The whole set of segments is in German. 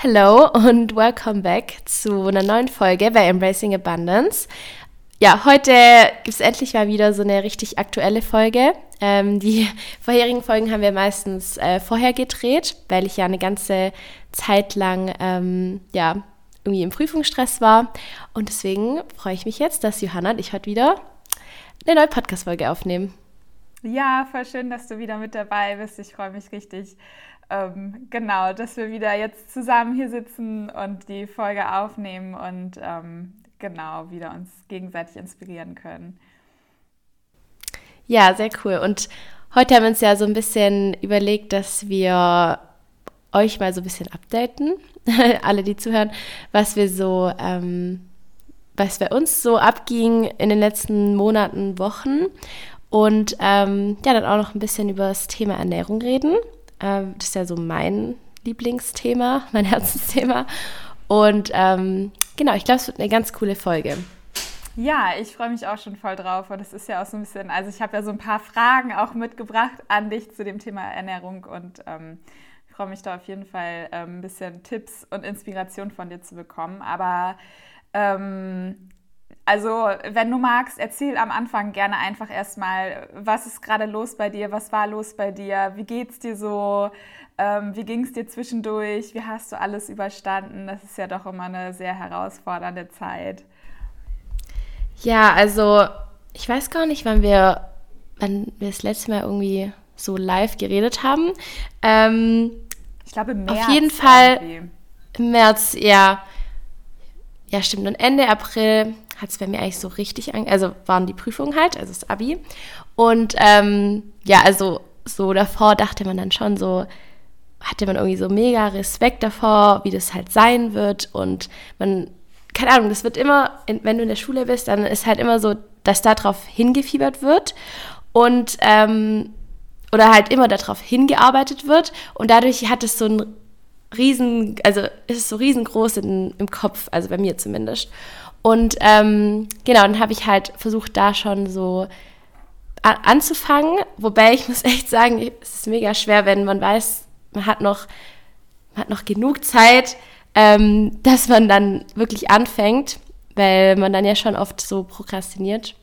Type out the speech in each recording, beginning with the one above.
Hello und welcome back zu einer neuen Folge bei Embracing Abundance. Ja, heute gibt es endlich mal wieder so eine richtig aktuelle Folge. Ähm, die vorherigen Folgen haben wir meistens äh, vorher gedreht, weil ich ja eine ganze Zeit lang ähm, ja, irgendwie im Prüfungsstress war. Und deswegen freue ich mich jetzt, dass Johanna und ich heute wieder eine neue Podcast-Folge aufnehmen. Ja, voll schön, dass du wieder mit dabei bist. Ich freue mich richtig ähm, genau, dass wir wieder jetzt zusammen hier sitzen und die Folge aufnehmen und ähm, genau wieder uns gegenseitig inspirieren können. Ja, sehr cool. Und heute haben wir uns ja so ein bisschen überlegt, dass wir euch mal so ein bisschen updaten, alle, die zuhören, was wir so, ähm, was bei uns so abging in den letzten Monaten, Wochen und ähm, ja, dann auch noch ein bisschen über das Thema Ernährung reden. Ähm, das ist ja so mein Lieblingsthema, mein Herzensthema. Und ähm, genau, ich glaube, es wird eine ganz coole Folge. Ja, ich freue mich auch schon voll drauf. Und es ist ja auch so ein bisschen, also ich habe ja so ein paar Fragen auch mitgebracht an dich zu dem Thema Ernährung und ähm, ich freue mich da auf jeden Fall ähm, ein bisschen Tipps und Inspiration von dir zu bekommen. Aber ähm, also, wenn du magst, erzähl am Anfang gerne einfach erstmal, was ist gerade los bei dir, was war los bei dir, wie geht's dir so, ähm, wie ging es dir zwischendurch, wie hast du alles überstanden? Das ist ja doch immer eine sehr herausfordernde Zeit. Ja, also ich weiß gar nicht, wann wir, wann wir das letzte Mal irgendwie so live geredet haben. Ähm, ich glaube im März. Auf jeden Fall im März, ja. Ja, stimmt. Und Ende April hat es bei mir eigentlich so richtig, an, also waren die Prüfungen halt, also das Abi. Und ähm, ja, also so davor dachte man dann schon so, hatte man irgendwie so mega Respekt davor, wie das halt sein wird. Und man, keine Ahnung, das wird immer, wenn du in der Schule bist, dann ist halt immer so, dass darauf hingefiebert wird. Und ähm, oder halt immer darauf hingearbeitet wird. Und dadurch hat es so ein riesen, also ist es so riesengroß in, im Kopf, also bei mir zumindest. Und ähm, genau, dann habe ich halt versucht, da schon so anzufangen. Wobei ich muss echt sagen, es ist mega schwer, wenn man weiß, man hat noch, man hat noch genug Zeit, ähm, dass man dann wirklich anfängt, weil man dann ja schon oft so prokrastiniert.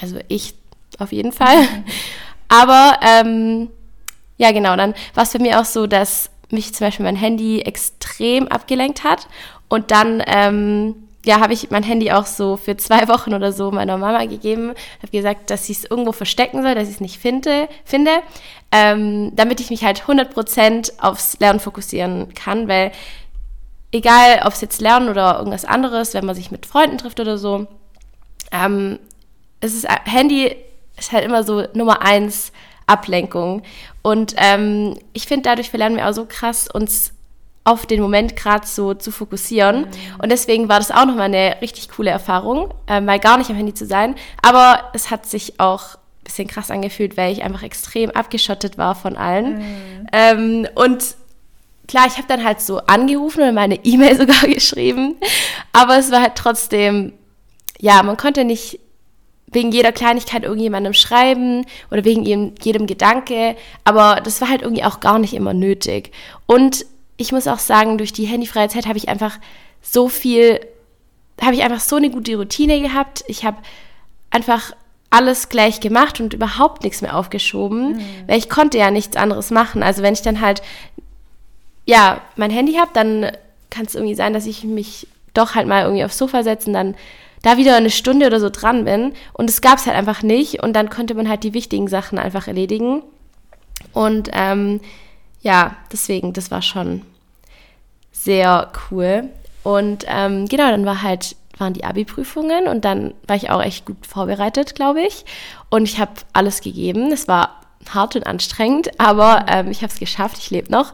Also ich auf jeden Fall. Aber ähm, ja, genau, dann war es bei mir auch so, dass mich zum Beispiel mein Handy extrem abgelenkt hat und dann ähm, ja, habe ich mein Handy auch so für zwei Wochen oder so meiner Mama gegeben. Habe gesagt, dass sie es irgendwo verstecken soll, dass ich es nicht finde, finde ähm, damit ich mich halt 100% aufs Lernen fokussieren kann, weil egal, ob es jetzt Lernen oder irgendwas anderes, wenn man sich mit Freunden trifft oder so, ähm, es ist, Handy ist halt immer so Nummer eins Ablenkung. Und ähm, ich finde, dadurch verlernen wir auch so krass, uns auf den Moment gerade so zu fokussieren. Mhm. Und deswegen war das auch nochmal eine richtig coole Erfahrung, äh, mal gar nicht am Handy zu sein. Aber es hat sich auch ein bisschen krass angefühlt, weil ich einfach extrem abgeschottet war von allen. Mhm. Ähm, und klar, ich habe dann halt so angerufen und meine E-Mail sogar geschrieben. Aber es war halt trotzdem, ja, man konnte nicht wegen jeder Kleinigkeit irgendjemandem schreiben oder wegen jedem, jedem Gedanke. Aber das war halt irgendwie auch gar nicht immer nötig. Und ich muss auch sagen, durch die handyfreie Zeit habe ich einfach so viel, habe ich einfach so eine gute Routine gehabt. Ich habe einfach alles gleich gemacht und überhaupt nichts mehr aufgeschoben, mhm. weil ich konnte ja nichts anderes machen. Also wenn ich dann halt, ja, mein Handy habe, dann kann es irgendwie sein, dass ich mich doch halt mal irgendwie aufs Sofa setze und dann da wieder eine Stunde oder so dran bin. Und es gab es halt einfach nicht. Und dann konnte man halt die wichtigen Sachen einfach erledigen. Und ähm, ja, deswegen, das war schon sehr cool. Und ähm, genau, dann war halt, waren die Abi-Prüfungen und dann war ich auch echt gut vorbereitet, glaube ich. Und ich habe alles gegeben. Es war hart und anstrengend, aber ähm, ich habe es geschafft, ich lebe noch.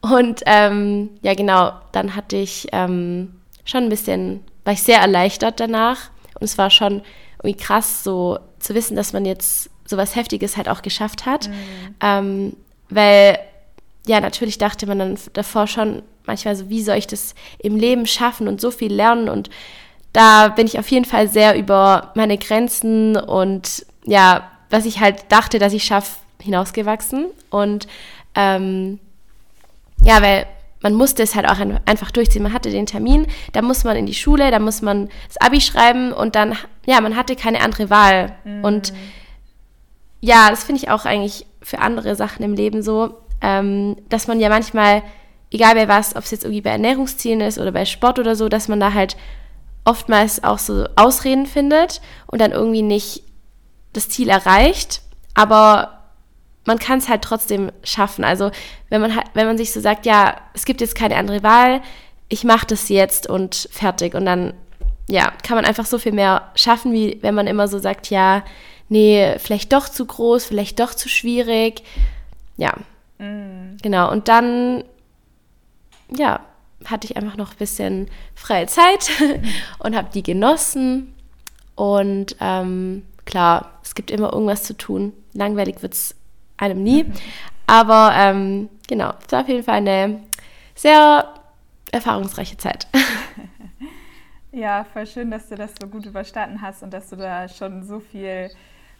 Und ähm, ja, genau, dann hatte ich ähm, schon ein bisschen, war ich sehr erleichtert danach. Und es war schon irgendwie krass, so zu wissen, dass man jetzt sowas Heftiges halt auch geschafft hat. Mhm. Ähm, weil ja, natürlich dachte man dann davor schon manchmal so, wie soll ich das im Leben schaffen und so viel lernen und da bin ich auf jeden Fall sehr über meine Grenzen und ja, was ich halt dachte, dass ich schaffe, hinausgewachsen und ähm, ja, weil man musste es halt auch einfach durchziehen. Man hatte den Termin, da muss man in die Schule, da muss man das Abi schreiben und dann, ja, man hatte keine andere Wahl. Mhm. Und ja, das finde ich auch eigentlich für andere Sachen im Leben so, ähm, dass man ja manchmal, egal bei was, ob es jetzt irgendwie bei Ernährungszielen ist oder bei Sport oder so, dass man da halt oftmals auch so Ausreden findet und dann irgendwie nicht das Ziel erreicht. Aber man kann es halt trotzdem schaffen. Also wenn man halt, wenn man sich so sagt, ja, es gibt jetzt keine andere Wahl, ich mache das jetzt und fertig. Und dann, ja, kann man einfach so viel mehr schaffen, wie wenn man immer so sagt, ja, nee, vielleicht doch zu groß, vielleicht doch zu schwierig. Ja. Mm. Genau. Und dann, ja, hatte ich einfach noch ein bisschen freie Zeit und habe die genossen. Und ähm, klar, es gibt immer irgendwas zu tun. Langweilig wird es einem nie. Aber ähm, genau, es war auf jeden Fall eine sehr erfahrungsreiche Zeit. Ja, voll schön, dass du das so gut überstanden hast und dass du da schon so viel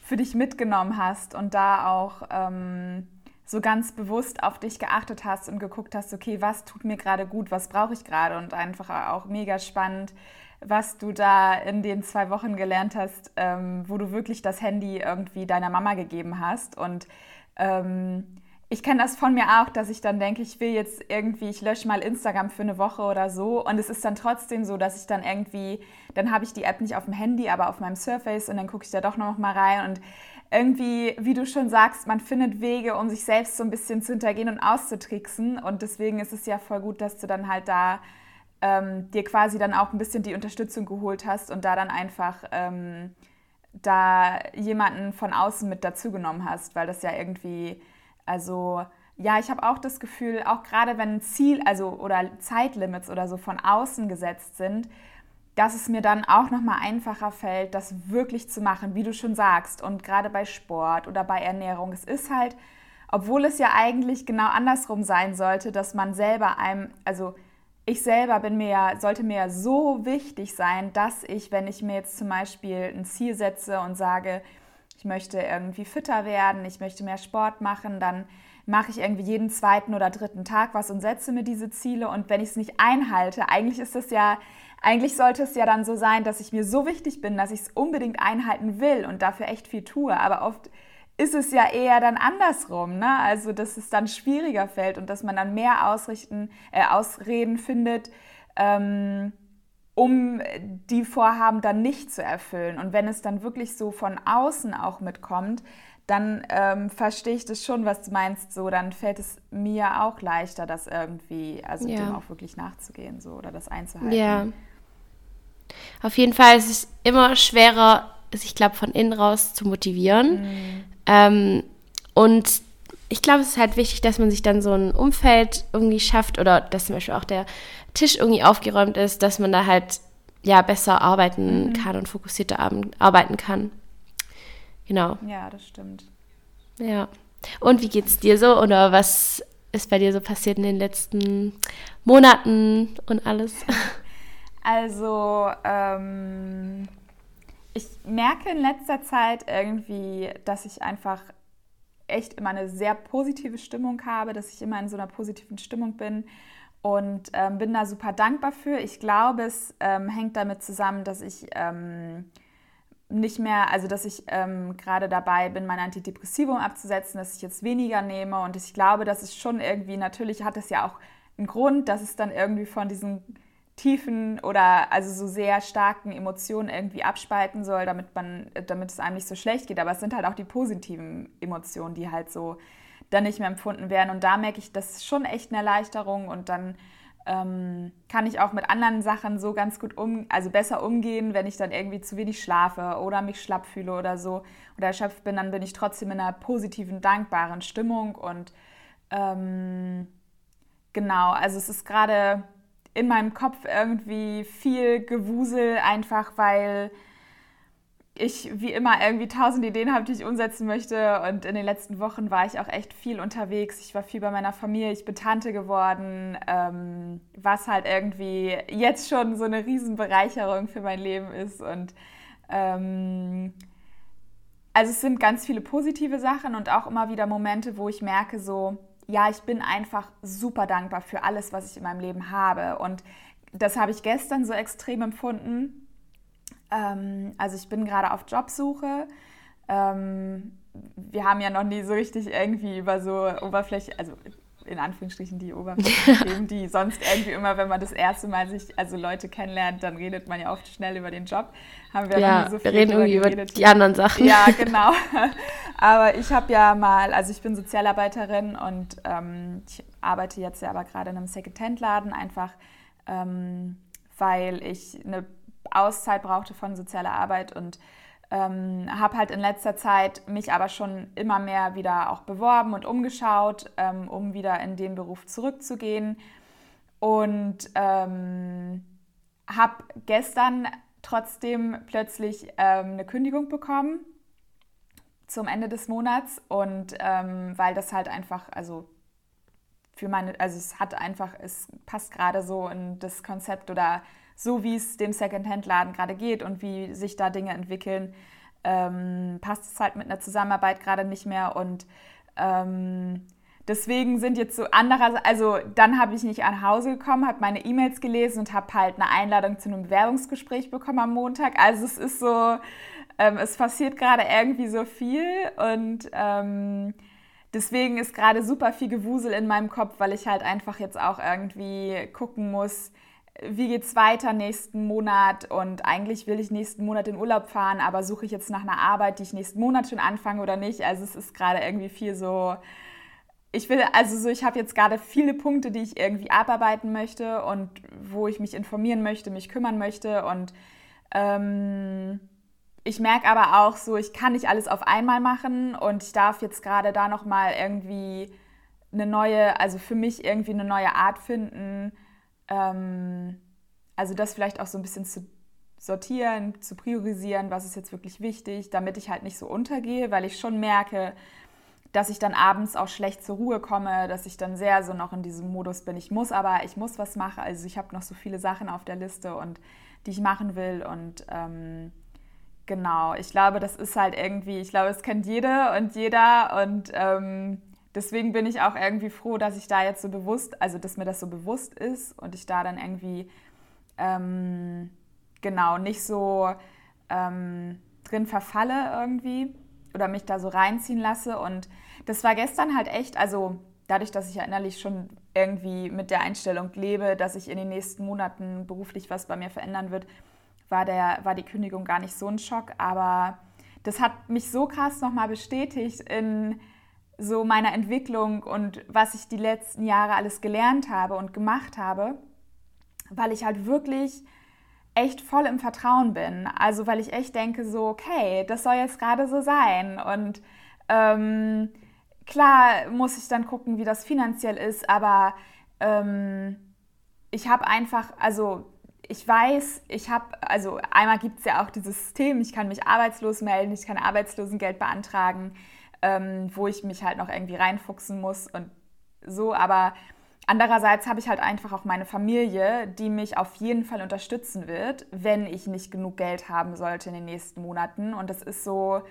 für dich mitgenommen hast und da auch ähm, so ganz bewusst auf dich geachtet hast und geguckt hast, okay, was tut mir gerade gut, was brauche ich gerade und einfach auch mega spannend, was du da in den zwei Wochen gelernt hast, ähm, wo du wirklich das Handy irgendwie deiner Mama gegeben hast und ähm, ich kenne das von mir auch, dass ich dann denke, ich will jetzt irgendwie, ich lösche mal Instagram für eine Woche oder so. Und es ist dann trotzdem so, dass ich dann irgendwie, dann habe ich die App nicht auf dem Handy, aber auf meinem Surface und dann gucke ich da doch noch mal rein. Und irgendwie, wie du schon sagst, man findet Wege, um sich selbst so ein bisschen zu hintergehen und auszutricksen. Und deswegen ist es ja voll gut, dass du dann halt da ähm, dir quasi dann auch ein bisschen die Unterstützung geholt hast und da dann einfach. Ähm, da jemanden von außen mit dazugenommen hast, weil das ja irgendwie, also ja, ich habe auch das Gefühl, auch gerade wenn Ziel, also oder Zeitlimits oder so von außen gesetzt sind, dass es mir dann auch nochmal einfacher fällt, das wirklich zu machen, wie du schon sagst. Und gerade bei Sport oder bei Ernährung, es ist halt, obwohl es ja eigentlich genau andersrum sein sollte, dass man selber einem, also ich selber bin mir ja, sollte mir ja so wichtig sein, dass ich, wenn ich mir jetzt zum Beispiel ein Ziel setze und sage, ich möchte irgendwie fitter werden, ich möchte mehr Sport machen, dann mache ich irgendwie jeden zweiten oder dritten Tag was und setze mir diese Ziele. Und wenn ich es nicht einhalte, eigentlich ist es ja, eigentlich sollte es ja dann so sein, dass ich mir so wichtig bin, dass ich es unbedingt einhalten will und dafür echt viel tue. Aber oft ist es ja eher dann andersrum, ne? Also dass es dann schwieriger fällt und dass man dann mehr Ausrichten, äh, Ausreden findet, ähm, um die Vorhaben dann nicht zu erfüllen. Und wenn es dann wirklich so von außen auch mitkommt, dann ähm, verstehe ich das schon, was du meinst. So, dann fällt es mir auch leichter, das irgendwie, also ja. dem auch wirklich nachzugehen, so oder das einzuhalten. Ja. Auf jeden Fall ist es immer schwerer, sich, glaube von innen raus zu motivieren. Mhm. Ähm, und ich glaube, es ist halt wichtig, dass man sich dann so ein Umfeld irgendwie schafft oder dass zum Beispiel auch der Tisch irgendwie aufgeräumt ist, dass man da halt ja besser arbeiten mhm. kann und fokussierter arbeiten kann. Genau. Ja, das stimmt. Ja. Und wie geht's dir so oder was ist bei dir so passiert in den letzten Monaten und alles? Also, ähm, ich merke in letzter Zeit irgendwie, dass ich einfach echt immer eine sehr positive Stimmung habe, dass ich immer in so einer positiven Stimmung bin und ähm, bin da super dankbar für. Ich glaube, es ähm, hängt damit zusammen, dass ich ähm, nicht mehr, also dass ich ähm, gerade dabei bin, mein Antidepressivum abzusetzen, dass ich jetzt weniger nehme und ich glaube, dass es schon irgendwie, natürlich hat es ja auch einen Grund, dass es dann irgendwie von diesen tiefen oder also so sehr starken Emotionen irgendwie abspalten soll, damit man, damit es einem nicht so schlecht geht. Aber es sind halt auch die positiven Emotionen, die halt so dann nicht mehr empfunden werden. Und da merke ich, das ist schon echt eine Erleichterung und dann ähm, kann ich auch mit anderen Sachen so ganz gut um, also besser umgehen, wenn ich dann irgendwie zu wenig schlafe oder mich schlapp fühle oder so oder erschöpft bin, dann bin ich trotzdem in einer positiven, dankbaren Stimmung und ähm, genau, also es ist gerade in meinem Kopf irgendwie viel Gewusel, einfach weil ich wie immer irgendwie tausend Ideen habe, die ich umsetzen möchte. Und in den letzten Wochen war ich auch echt viel unterwegs. Ich war viel bei meiner Familie, ich bin Tante geworden, ähm, was halt irgendwie jetzt schon so eine Riesenbereicherung für mein Leben ist. Und ähm, also es sind ganz viele positive Sachen und auch immer wieder Momente, wo ich merke, so, ja, ich bin einfach super dankbar für alles, was ich in meinem Leben habe. Und das habe ich gestern so extrem empfunden. Ähm, also ich bin gerade auf Jobsuche. Ähm, wir haben ja noch nie so richtig irgendwie über so Oberfläche, also in Anführungsstrichen die Oberflächen, die sonst irgendwie immer, wenn man das erste Mal sich, also Leute kennenlernt, dann redet man ja oft schnell über den Job. Haben wir ja, so wir reden irgendwie geredet. über die anderen Sachen. Ja, genau. Aber ich habe ja mal, also ich bin Sozialarbeiterin und ähm, ich arbeite jetzt ja aber gerade in einem Second-Hand-Laden, einfach ähm, weil ich eine Auszeit brauchte von sozialer Arbeit und ähm, habe halt in letzter Zeit mich aber schon immer mehr wieder auch beworben und umgeschaut, ähm, um wieder in den Beruf zurückzugehen. Und ähm, habe gestern trotzdem plötzlich ähm, eine Kündigung bekommen zum Ende des Monats. Und ähm, weil das halt einfach, also für meine, also es hat einfach, es passt gerade so in das Konzept oder so wie es dem Secondhand-Laden gerade geht und wie sich da Dinge entwickeln, ähm, passt es halt mit einer Zusammenarbeit gerade nicht mehr. Und ähm, deswegen sind jetzt so andere, also dann habe ich nicht nach Hause gekommen, habe meine E-Mails gelesen und habe halt eine Einladung zu einem Bewerbungsgespräch bekommen am Montag. Also es ist so, ähm, es passiert gerade irgendwie so viel und ähm, deswegen ist gerade super viel Gewusel in meinem Kopf, weil ich halt einfach jetzt auch irgendwie gucken muss, wie geht es weiter nächsten Monat und eigentlich will ich nächsten Monat in Urlaub fahren, aber suche ich jetzt nach einer Arbeit, die ich nächsten Monat schon anfange oder nicht. Also es ist gerade irgendwie viel so, ich will, also so, ich habe jetzt gerade viele Punkte, die ich irgendwie abarbeiten möchte und wo ich mich informieren möchte, mich kümmern möchte und ähm, ich merke aber auch so, ich kann nicht alles auf einmal machen und ich darf jetzt gerade da nochmal irgendwie eine neue, also für mich irgendwie eine neue Art finden, ähm, also das vielleicht auch so ein bisschen zu sortieren, zu priorisieren, was ist jetzt wirklich wichtig, damit ich halt nicht so untergehe, weil ich schon merke, dass ich dann abends auch schlecht zur Ruhe komme, dass ich dann sehr so noch in diesem Modus bin, ich muss aber, ich muss was machen. Also ich habe noch so viele Sachen auf der Liste und die ich machen will und ähm, genau, ich glaube, das ist halt irgendwie, ich glaube, es kennt jede und jeder und ähm, deswegen bin ich auch irgendwie froh, dass ich da jetzt so bewusst, also dass mir das so bewusst ist und ich da dann irgendwie ähm, genau nicht so ähm, drin verfalle irgendwie oder mich da so reinziehen lasse. Und das war gestern halt echt, also dadurch, dass ich ja innerlich schon irgendwie mit der Einstellung lebe, dass ich in den nächsten Monaten beruflich was bei mir verändern wird, war, der, war die Kündigung gar nicht so ein Schock. Aber das hat mich so krass nochmal bestätigt in so meiner Entwicklung und was ich die letzten Jahre alles gelernt habe und gemacht habe, weil ich halt wirklich echt voll im Vertrauen bin. Also weil ich echt denke so, okay, das soll jetzt gerade so sein. Und ähm, klar muss ich dann gucken, wie das finanziell ist, aber ähm, ich habe einfach, also ich weiß, ich habe, also einmal gibt es ja auch dieses System, ich kann mich arbeitslos melden, ich kann Arbeitslosengeld beantragen ähm, wo ich mich halt noch irgendwie reinfuchsen muss und so. Aber andererseits habe ich halt einfach auch meine Familie, die mich auf jeden Fall unterstützen wird, wenn ich nicht genug Geld haben sollte in den nächsten Monaten. Und das ist so,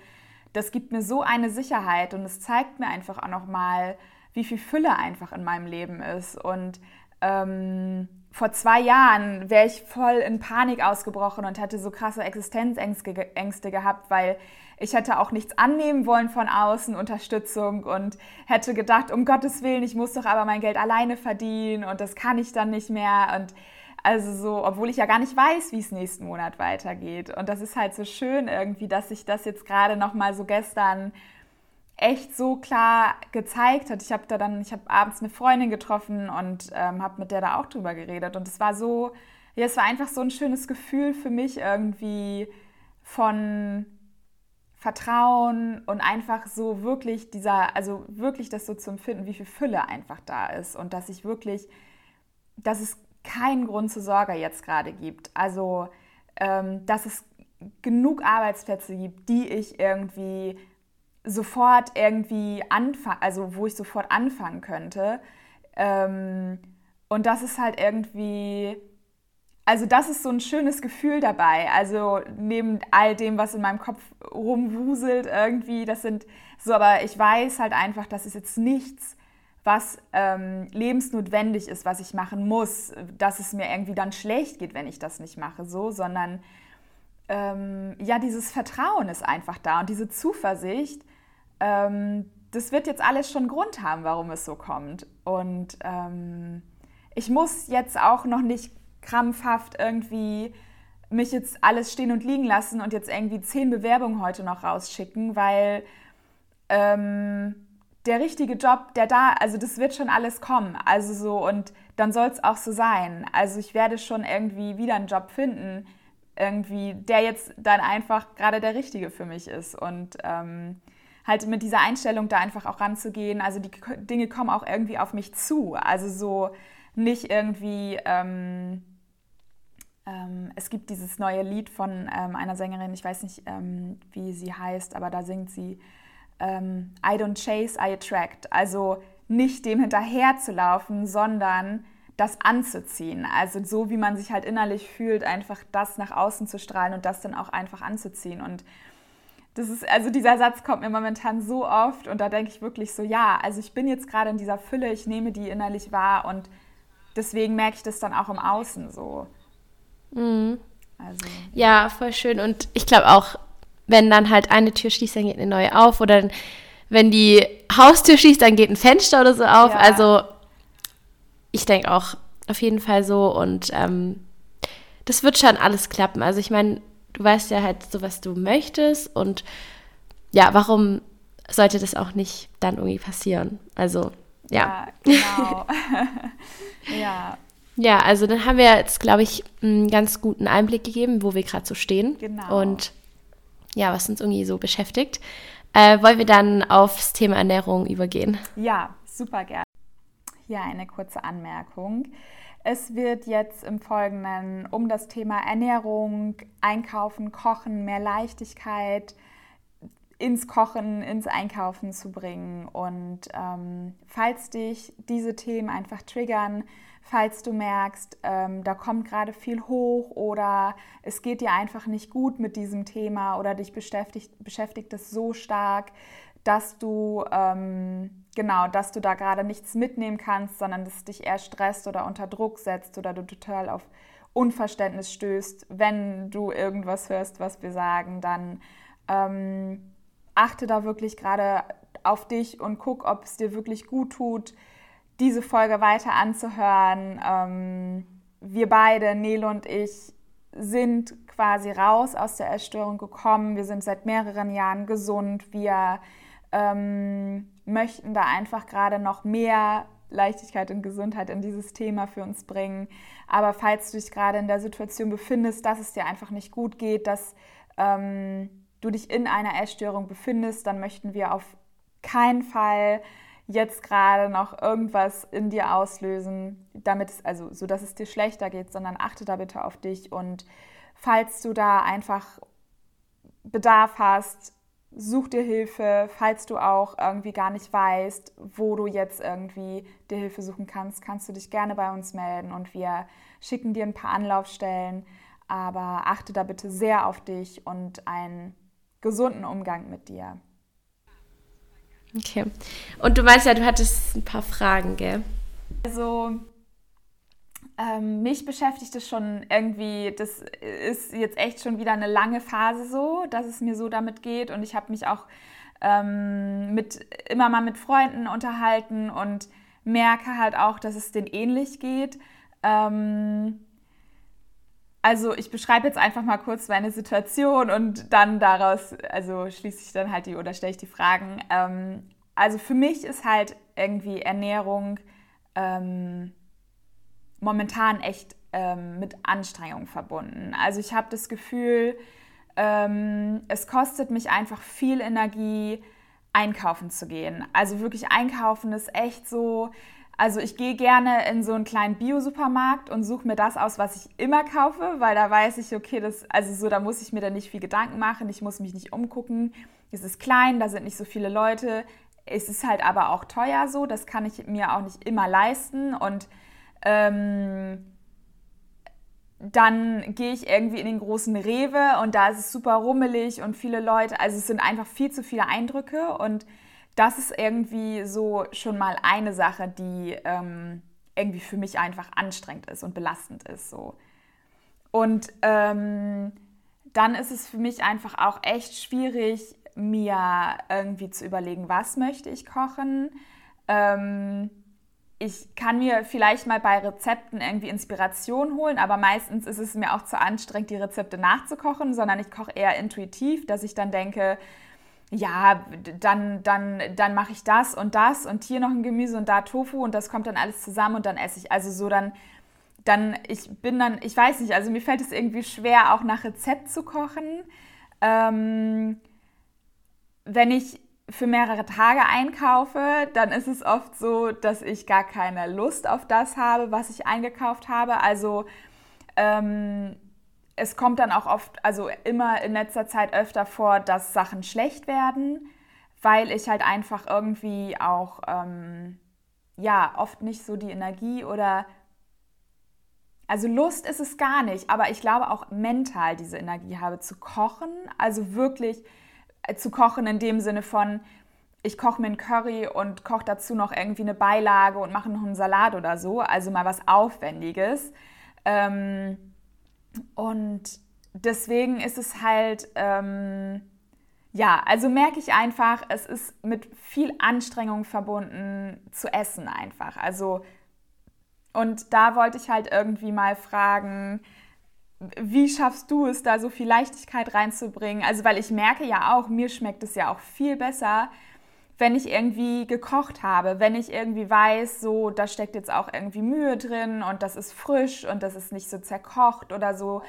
das gibt mir so eine Sicherheit und es zeigt mir einfach auch nochmal, wie viel Fülle einfach in meinem Leben ist. Und ähm, vor zwei Jahren wäre ich voll in Panik ausgebrochen und hätte so krasse Existenzängste gehabt, weil ich hätte auch nichts annehmen wollen von außen, Unterstützung und hätte gedacht, um Gottes Willen, ich muss doch aber mein Geld alleine verdienen und das kann ich dann nicht mehr. Und also so, obwohl ich ja gar nicht weiß, wie es nächsten Monat weitergeht. Und das ist halt so schön irgendwie, dass sich das jetzt gerade nochmal so gestern echt so klar gezeigt hat. Ich habe da dann, ich habe abends eine Freundin getroffen und ähm, habe mit der da auch drüber geredet. Und es war so, ja, es war einfach so ein schönes Gefühl für mich irgendwie von Vertrauen und einfach so wirklich dieser, also wirklich das so zu empfinden, wie viel Fülle einfach da ist und dass ich wirklich, dass es keinen Grund zur Sorge jetzt gerade gibt. Also, ähm, dass es genug Arbeitsplätze gibt, die ich irgendwie sofort irgendwie anfangen, also wo ich sofort anfangen könnte. Ähm, und das ist halt irgendwie also das ist so ein schönes Gefühl dabei. Also neben all dem, was in meinem Kopf rumwuselt irgendwie, das sind so, aber ich weiß halt einfach, dass es jetzt nichts, was ähm, lebensnotwendig ist, was ich machen muss, dass es mir irgendwie dann schlecht geht, wenn ich das nicht mache, so, sondern ähm, ja, dieses Vertrauen ist einfach da und diese Zuversicht, ähm, das wird jetzt alles schon Grund haben, warum es so kommt. Und ähm, ich muss jetzt auch noch nicht krampfhaft irgendwie mich jetzt alles stehen und liegen lassen und jetzt irgendwie zehn Bewerbungen heute noch rausschicken, weil ähm, der richtige Job, der da, also das wird schon alles kommen. Also so, und dann soll es auch so sein. Also ich werde schon irgendwie wieder einen Job finden, irgendwie, der jetzt dann einfach gerade der richtige für mich ist. Und ähm, halt mit dieser Einstellung da einfach auch ranzugehen. Also die Dinge kommen auch irgendwie auf mich zu. Also so nicht irgendwie. Ähm, ähm, es gibt dieses neue Lied von ähm, einer Sängerin, ich weiß nicht, ähm, wie sie heißt, aber da singt sie ähm, I don't chase, I attract. Also nicht dem hinterher zu laufen, sondern das anzuziehen. Also so wie man sich halt innerlich fühlt, einfach das nach außen zu strahlen und das dann auch einfach anzuziehen. Und das ist, also dieser Satz kommt mir momentan so oft und da denke ich wirklich so, ja, also ich bin jetzt gerade in dieser Fülle, ich nehme die innerlich wahr und deswegen merke ich das dann auch im Außen so. Mhm. Also, ja, voll schön. Und ich glaube auch, wenn dann halt eine Tür schließt, dann geht eine neue auf. Oder wenn die Haustür schließt, dann geht ein Fenster oder so auf. Ja. Also ich denke auch auf jeden Fall so. Und ähm, das wird schon alles klappen. Also ich meine, du weißt ja halt so, was du möchtest. Und ja, warum sollte das auch nicht dann irgendwie passieren? Also, ja. Ja, genau. ja. Ja, also dann haben wir jetzt, glaube ich, einen ganz guten Einblick gegeben, wo wir gerade so stehen. Genau. Und ja, was uns irgendwie so beschäftigt. Äh, wollen wir dann aufs Thema Ernährung übergehen? Ja, super gerne. Hier eine kurze Anmerkung. Es wird jetzt im Folgenden um das Thema Ernährung, Einkaufen, Kochen, mehr Leichtigkeit ins Kochen, ins Einkaufen zu bringen. Und ähm, falls dich diese Themen einfach triggern, falls du merkst, ähm, da kommt gerade viel hoch oder es geht dir einfach nicht gut mit diesem Thema oder dich beschäftigt, beschäftigt es so stark, dass du ähm, genau, dass du da gerade nichts mitnehmen kannst, sondern dass es dich eher stresst oder unter Druck setzt oder du total auf Unverständnis stößt, wenn du irgendwas hörst, was wir sagen, dann ähm, achte da wirklich gerade auf dich und guck, ob es dir wirklich gut tut, diese Folge weiter anzuhören. Ähm, wir beide, Nele und ich, sind quasi raus aus der Essstörung gekommen. Wir sind seit mehreren Jahren gesund. Wir ähm, möchten da einfach gerade noch mehr Leichtigkeit und Gesundheit in dieses Thema für uns bringen. Aber falls du dich gerade in der Situation befindest, dass es dir einfach nicht gut geht, dass ähm, du dich in einer Essstörung befindest, dann möchten wir auf keinen Fall jetzt gerade noch irgendwas in dir auslösen, damit es, also so dass es dir schlechter geht, sondern achte da bitte auf dich und falls du da einfach Bedarf hast, such dir Hilfe, falls du auch irgendwie gar nicht weißt, wo du jetzt irgendwie dir Hilfe suchen kannst, kannst du dich gerne bei uns melden und wir schicken dir ein paar Anlaufstellen, aber achte da bitte sehr auf dich und einen gesunden Umgang mit dir. Okay. Und du meinst ja, du hattest ein paar Fragen, gell? Also, ähm, mich beschäftigt es schon irgendwie, das ist jetzt echt schon wieder eine lange Phase so, dass es mir so damit geht. Und ich habe mich auch ähm, mit, immer mal mit Freunden unterhalten und merke halt auch, dass es denen ähnlich geht. Ähm, also ich beschreibe jetzt einfach mal kurz meine Situation und dann daraus, also schließe ich dann halt die oder stelle ich die Fragen. Ähm, also für mich ist halt irgendwie Ernährung ähm, momentan echt ähm, mit Anstrengung verbunden. Also ich habe das Gefühl, ähm, es kostet mich einfach viel Energie, einkaufen zu gehen. Also wirklich einkaufen ist echt so, also ich gehe gerne in so einen kleinen Bio-Supermarkt und suche mir das aus, was ich immer kaufe, weil da weiß ich, okay, das, also so, da muss ich mir dann nicht viel Gedanken machen, ich muss mich nicht umgucken. Es ist klein, da sind nicht so viele Leute. Es ist halt aber auch teuer so, das kann ich mir auch nicht immer leisten. Und ähm, dann gehe ich irgendwie in den großen Rewe und da ist es super rummelig und viele Leute, also es sind einfach viel zu viele Eindrücke und das ist irgendwie so schon mal eine Sache, die ähm, irgendwie für mich einfach anstrengend ist und belastend ist. So. Und ähm, dann ist es für mich einfach auch echt schwierig, mir irgendwie zu überlegen, was möchte ich kochen. Ähm, ich kann mir vielleicht mal bei Rezepten irgendwie Inspiration holen, aber meistens ist es mir auch zu anstrengend, die Rezepte nachzukochen, sondern ich koche eher intuitiv, dass ich dann denke, ja, dann, dann, dann mache ich das und das und hier noch ein Gemüse und da Tofu und das kommt dann alles zusammen und dann esse ich. Also so dann, dann, ich bin dann, ich weiß nicht, also mir fällt es irgendwie schwer, auch nach Rezept zu kochen. Ähm, wenn ich für mehrere Tage einkaufe, dann ist es oft so, dass ich gar keine Lust auf das habe, was ich eingekauft habe. Also ähm, es kommt dann auch oft, also immer in letzter Zeit öfter vor, dass Sachen schlecht werden, weil ich halt einfach irgendwie auch, ähm, ja, oft nicht so die Energie oder, also Lust ist es gar nicht, aber ich glaube auch mental diese Energie habe zu kochen, also wirklich zu kochen in dem Sinne von, ich koche mir einen Curry und koche dazu noch irgendwie eine Beilage und mache noch einen Salat oder so, also mal was Aufwendiges. Ähm, und deswegen ist es halt, ähm, ja, also merke ich einfach, es ist mit viel Anstrengung verbunden zu essen einfach. Also, und da wollte ich halt irgendwie mal fragen, wie schaffst du es, da so viel Leichtigkeit reinzubringen? Also, weil ich merke ja auch, mir schmeckt es ja auch viel besser, wenn ich irgendwie gekocht habe, wenn ich irgendwie weiß, so, da steckt jetzt auch irgendwie Mühe drin und das ist frisch und das ist nicht so zerkocht oder so.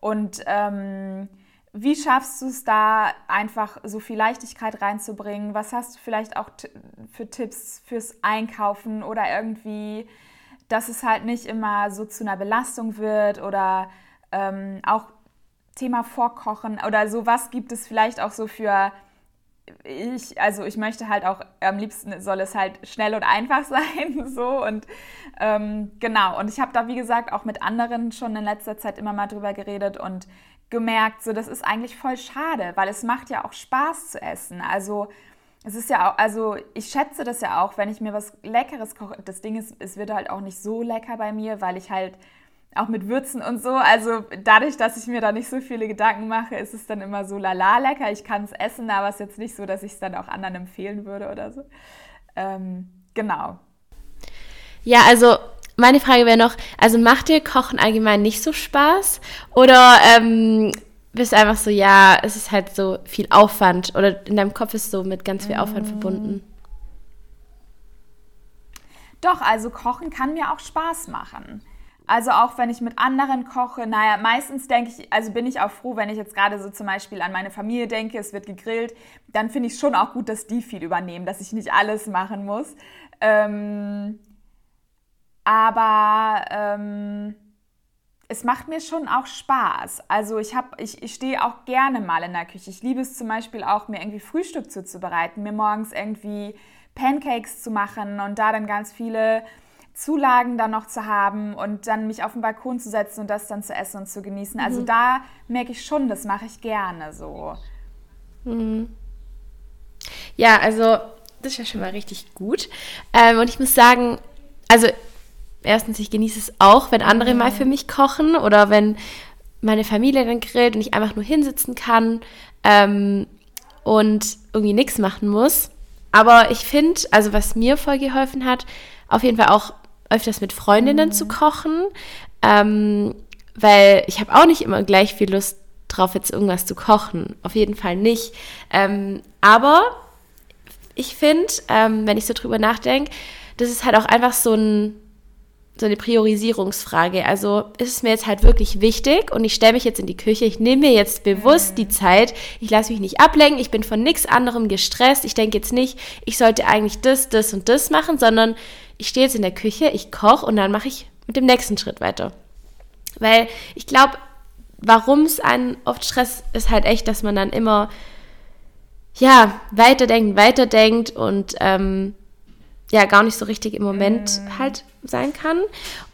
Und ähm, wie schaffst du es da einfach so viel Leichtigkeit reinzubringen? Was hast du vielleicht auch für Tipps fürs Einkaufen oder irgendwie, dass es halt nicht immer so zu einer Belastung wird oder ähm, auch Thema Vorkochen oder so, was gibt es vielleicht auch so für ich, also ich möchte halt auch, am liebsten soll es halt schnell und einfach sein, so und ähm, genau. Und ich habe da, wie gesagt, auch mit anderen schon in letzter Zeit immer mal drüber geredet und gemerkt, so das ist eigentlich voll schade, weil es macht ja auch Spaß zu essen. Also es ist ja auch, also ich schätze das ja auch, wenn ich mir was Leckeres koche. Das Ding ist, es wird halt auch nicht so lecker bei mir, weil ich halt auch mit Würzen und so. Also dadurch, dass ich mir da nicht so viele Gedanken mache, ist es dann immer so lala lecker. Ich kann es essen, aber es ist jetzt nicht so, dass ich es dann auch anderen empfehlen würde oder so. Ähm, genau. Ja, also meine Frage wäre noch, also macht dir Kochen allgemein nicht so Spaß? Oder ähm, bist du einfach so, ja, es ist halt so viel Aufwand oder in deinem Kopf ist so mit ganz viel Aufwand mm. verbunden? Doch, also Kochen kann mir auch Spaß machen. Also auch wenn ich mit anderen koche, naja, meistens denke ich, also bin ich auch froh, wenn ich jetzt gerade so zum Beispiel an meine Familie denke, es wird gegrillt, dann finde ich schon auch gut, dass die viel übernehmen, dass ich nicht alles machen muss. Ähm, aber ähm, es macht mir schon auch Spaß. Also ich, ich, ich stehe auch gerne mal in der Küche. Ich liebe es zum Beispiel auch, mir irgendwie Frühstück zuzubereiten, mir morgens irgendwie Pancakes zu machen und da dann ganz viele Zulagen dann noch zu haben und dann mich auf den Balkon zu setzen und das dann zu essen und zu genießen. Also mhm. da merke ich schon, das mache ich gerne so. Mhm. Ja, also das ist ja schon mal richtig gut. Ähm, und ich muss sagen, also erstens, ich genieße es auch, wenn andere mhm. mal für mich kochen oder wenn meine Familie dann grillt und ich einfach nur hinsitzen kann ähm, und irgendwie nichts machen muss. Aber ich finde, also was mir voll geholfen hat, auf jeden Fall auch öfters mit Freundinnen mhm. zu kochen, ähm, weil ich habe auch nicht immer gleich viel Lust drauf, jetzt irgendwas zu kochen. Auf jeden Fall nicht. Ähm, aber ich finde, ähm, wenn ich so drüber nachdenke, das ist halt auch einfach so, ein, so eine Priorisierungsfrage. Also ist es mir jetzt halt wirklich wichtig und ich stelle mich jetzt in die Küche, ich nehme mir jetzt bewusst die Zeit, ich lasse mich nicht ablenken, ich bin von nichts anderem gestresst, ich denke jetzt nicht, ich sollte eigentlich das, das und das machen, sondern ich stehe jetzt in der Küche, ich koche und dann mache ich mit dem nächsten Schritt weiter. Weil ich glaube, warum es einen oft stresst, ist halt echt, dass man dann immer ja, weiterdenkt, weiterdenkt und ähm, ja, gar nicht so richtig im Moment mm. halt sein kann.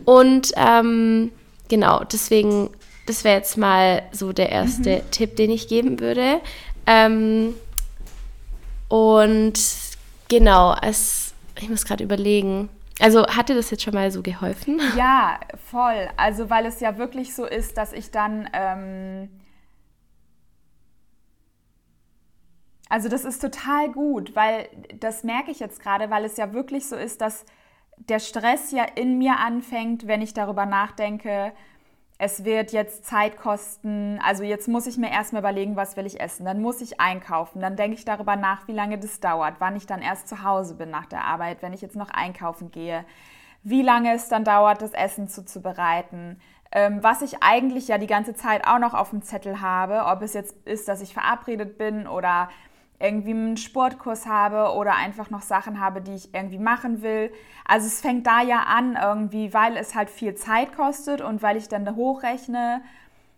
Und ähm, genau, deswegen, das wäre jetzt mal so der erste mhm. Tipp, den ich geben würde. Ähm, und Genau, es, ich muss gerade überlegen. Also hat dir das jetzt schon mal so geholfen? Ja, voll. Also weil es ja wirklich so ist, dass ich dann... Ähm, also das ist total gut, weil das merke ich jetzt gerade, weil es ja wirklich so ist, dass der Stress ja in mir anfängt, wenn ich darüber nachdenke, es wird jetzt Zeit kosten, also jetzt muss ich mir erstmal überlegen, was will ich essen, dann muss ich einkaufen, dann denke ich darüber nach, wie lange das dauert, wann ich dann erst zu Hause bin nach der Arbeit, wenn ich jetzt noch einkaufen gehe, wie lange es dann dauert, das Essen zuzubereiten, ähm, was ich eigentlich ja die ganze Zeit auch noch auf dem Zettel habe, ob es jetzt ist, dass ich verabredet bin oder irgendwie einen Sportkurs habe oder einfach noch Sachen habe, die ich irgendwie machen will. Also es fängt da ja an irgendwie, weil es halt viel Zeit kostet und weil ich dann da hochrechne,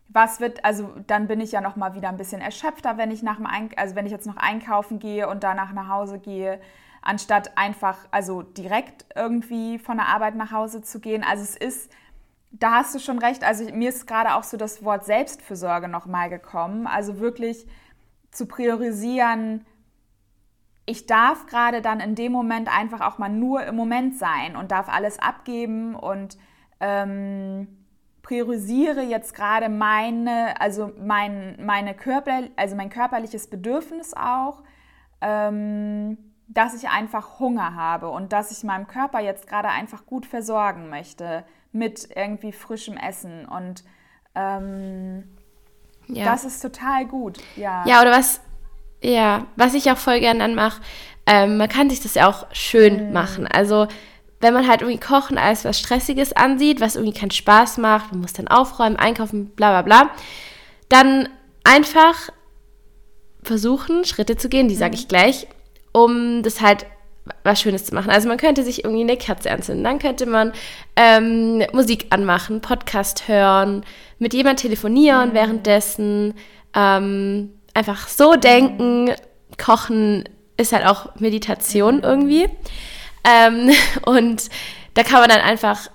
was wird, also dann bin ich ja noch mal wieder ein bisschen erschöpfter, wenn ich nach dem Eink also wenn ich jetzt noch einkaufen gehe und danach nach Hause gehe, anstatt einfach also direkt irgendwie von der Arbeit nach Hause zu gehen. Also es ist da hast du schon recht. Also mir ist gerade auch so das Wort Selbstfürsorge noch mal gekommen. Also wirklich zu priorisieren, ich darf gerade dann in dem Moment einfach auch mal nur im Moment sein und darf alles abgeben und ähm, priorisiere jetzt gerade meine, also mein, meine Körper, also mein körperliches Bedürfnis auch, ähm, dass ich einfach Hunger habe und dass ich meinem Körper jetzt gerade einfach gut versorgen möchte mit irgendwie frischem Essen und ähm, ja. Das ist total gut, ja. Ja, oder was, ja, was ich auch voll gern dann mache, ähm, man kann sich das ja auch schön mhm. machen. Also, wenn man halt irgendwie Kochen als was Stressiges ansieht, was irgendwie keinen Spaß macht, man muss dann aufräumen, einkaufen, bla bla bla, dann einfach versuchen, Schritte zu gehen, die mhm. sage ich gleich, um das halt was Schönes zu machen. Also man könnte sich irgendwie eine Kerze anzünden, dann könnte man ähm, Musik anmachen, Podcast hören, mit jemand telefonieren mhm. währenddessen, ähm, einfach so denken, kochen ist halt auch Meditation mhm. irgendwie. Ähm, und da kann man dann einfach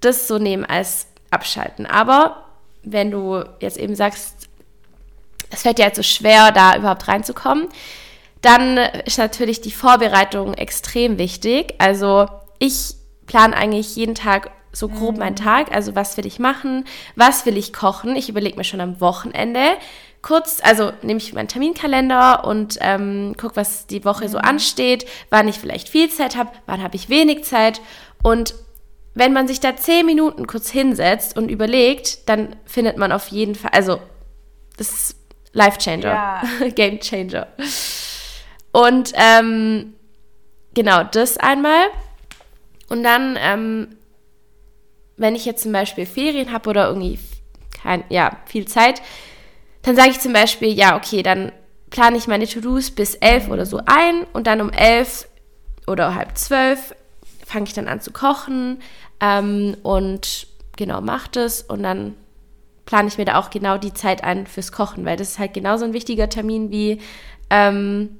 das so nehmen als Abschalten. Aber wenn du jetzt eben sagst, es fällt dir halt so schwer, da überhaupt reinzukommen, dann ist natürlich die Vorbereitung extrem wichtig. Also ich plane eigentlich jeden Tag so grob mhm. meinen Tag. Also was will ich machen? Was will ich kochen? Ich überlege mir schon am Wochenende kurz, also nehme ich meinen Terminkalender und ähm, gucke, was die Woche mhm. so ansteht, wann ich vielleicht viel Zeit habe, wann habe ich wenig Zeit. Und wenn man sich da zehn Minuten kurz hinsetzt und überlegt, dann findet man auf jeden Fall, also das ist Life Changer, ja. Game Changer. Und ähm, genau das einmal. Und dann, ähm, wenn ich jetzt zum Beispiel Ferien habe oder irgendwie kein, ja, viel Zeit, dann sage ich zum Beispiel, ja, okay, dann plane ich meine To-Dos bis elf oder so ein und dann um elf oder halb zwölf fange ich dann an zu kochen ähm, und genau mache das und dann plane ich mir da auch genau die Zeit ein fürs Kochen, weil das ist halt genauso ein wichtiger Termin wie ähm,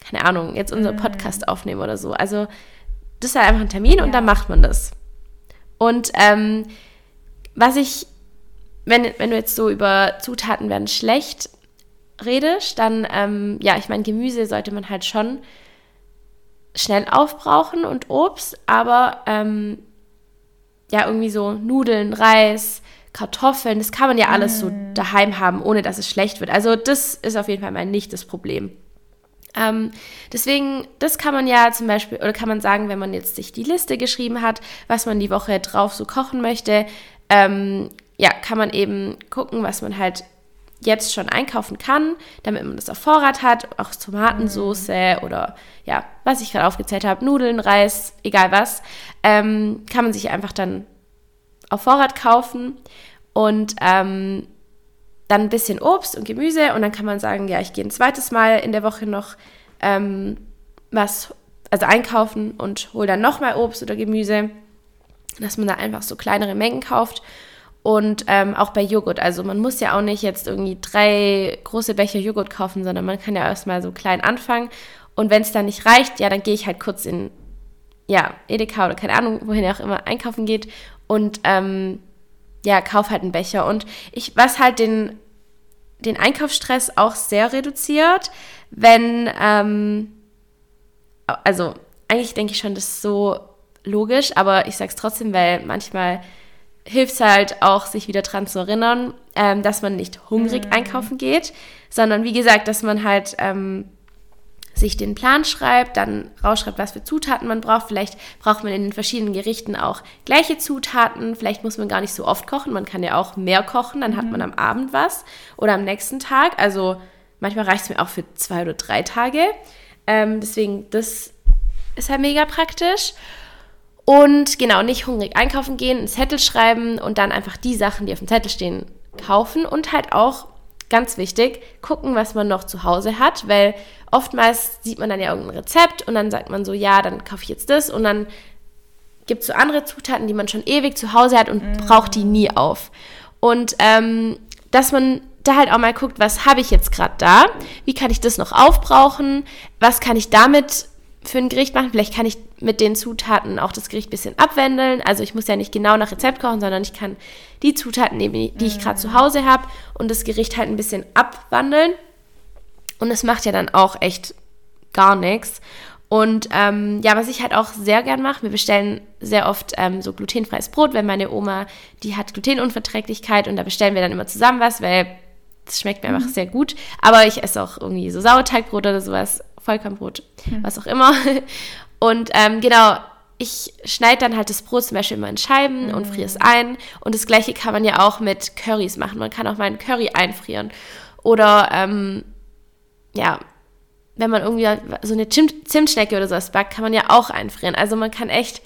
keine Ahnung, jetzt unser mhm. Podcast aufnehmen oder so. Also das ist halt einfach ein Termin ja. und dann macht man das. Und ähm, was ich, wenn, wenn du jetzt so über Zutaten werden schlecht redest, dann, ähm, ja, ich meine, Gemüse sollte man halt schon schnell aufbrauchen und Obst, aber ähm, ja, irgendwie so Nudeln, Reis, Kartoffeln, das kann man ja alles mm. so daheim haben, ohne dass es schlecht wird. Also das ist auf jeden Fall mal nicht das Problem. Ähm, deswegen, das kann man ja zum Beispiel, oder kann man sagen, wenn man jetzt sich die Liste geschrieben hat, was man die Woche drauf so kochen möchte, ähm, ja, kann man eben gucken, was man halt jetzt schon einkaufen kann, damit man das auf Vorrat hat, auch Tomatensauce mhm. oder ja, was ich gerade aufgezählt habe, Nudeln, Reis, egal was, ähm, kann man sich einfach dann auf Vorrat kaufen und ähm, dann ein bisschen Obst und Gemüse und dann kann man sagen, ja, ich gehe ein zweites Mal in der Woche noch ähm, was, also einkaufen und hole dann nochmal Obst oder Gemüse, dass man da einfach so kleinere Mengen kauft. Und ähm, auch bei Joghurt, also man muss ja auch nicht jetzt irgendwie drei große Becher Joghurt kaufen, sondern man kann ja erstmal so klein anfangen. Und wenn es dann nicht reicht, ja, dann gehe ich halt kurz in, ja, Edeka oder keine Ahnung, wohin er auch immer einkaufen geht und ähm, ja, kauf halt einen Becher. Und ich, was halt den, den Einkaufsstress auch sehr reduziert, wenn, ähm, also eigentlich denke ich schon, das ist so logisch, aber ich sage es trotzdem, weil manchmal hilft es halt auch, sich wieder dran zu erinnern, ähm, dass man nicht hungrig mhm. einkaufen geht, sondern wie gesagt, dass man halt ähm, sich den Plan schreibt, dann rausschreibt, was für Zutaten man braucht. Vielleicht braucht man in den verschiedenen Gerichten auch gleiche Zutaten. Vielleicht muss man gar nicht so oft kochen. Man kann ja auch mehr kochen, dann mhm. hat man am Abend was oder am nächsten Tag. Also manchmal reicht es mir auch für zwei oder drei Tage. Ähm, deswegen, das ist halt mega praktisch. Und genau, nicht hungrig einkaufen gehen, einen Zettel schreiben und dann einfach die Sachen, die auf dem Zettel stehen, kaufen und halt auch, ganz wichtig, gucken, was man noch zu Hause hat, weil oftmals sieht man dann ja irgendein Rezept und dann sagt man so, ja, dann kaufe ich jetzt das und dann gibt es so andere Zutaten, die man schon ewig zu Hause hat und mm. braucht die nie auf. Und ähm, dass man da halt auch mal guckt, was habe ich jetzt gerade da? Wie kann ich das noch aufbrauchen? Was kann ich damit für ein Gericht machen. Vielleicht kann ich mit den Zutaten auch das Gericht ein bisschen abwandeln. Also ich muss ja nicht genau nach Rezept kochen, sondern ich kann die Zutaten nehmen, die ich gerade zu Hause habe und das Gericht halt ein bisschen abwandeln. Und es macht ja dann auch echt gar nichts. Und ähm, ja, was ich halt auch sehr gern mache, wir bestellen sehr oft ähm, so glutenfreies Brot, weil meine Oma, die hat Glutenunverträglichkeit und da bestellen wir dann immer zusammen was, weil es schmeckt mir mhm. einfach sehr gut. Aber ich esse auch irgendwie so Sauerteigbrot oder sowas Vollkornbrot, mhm. was auch immer. Und ähm, genau, ich schneide dann halt das Brot zum Beispiel immer in Scheiben mhm. und friere es ein. Und das gleiche kann man ja auch mit Currys machen. Man kann auch mal einen Curry einfrieren. Oder ähm, ja, wenn man irgendwie so eine Zimtschnecke oder sowas backt, kann man ja auch einfrieren. Also man kann echt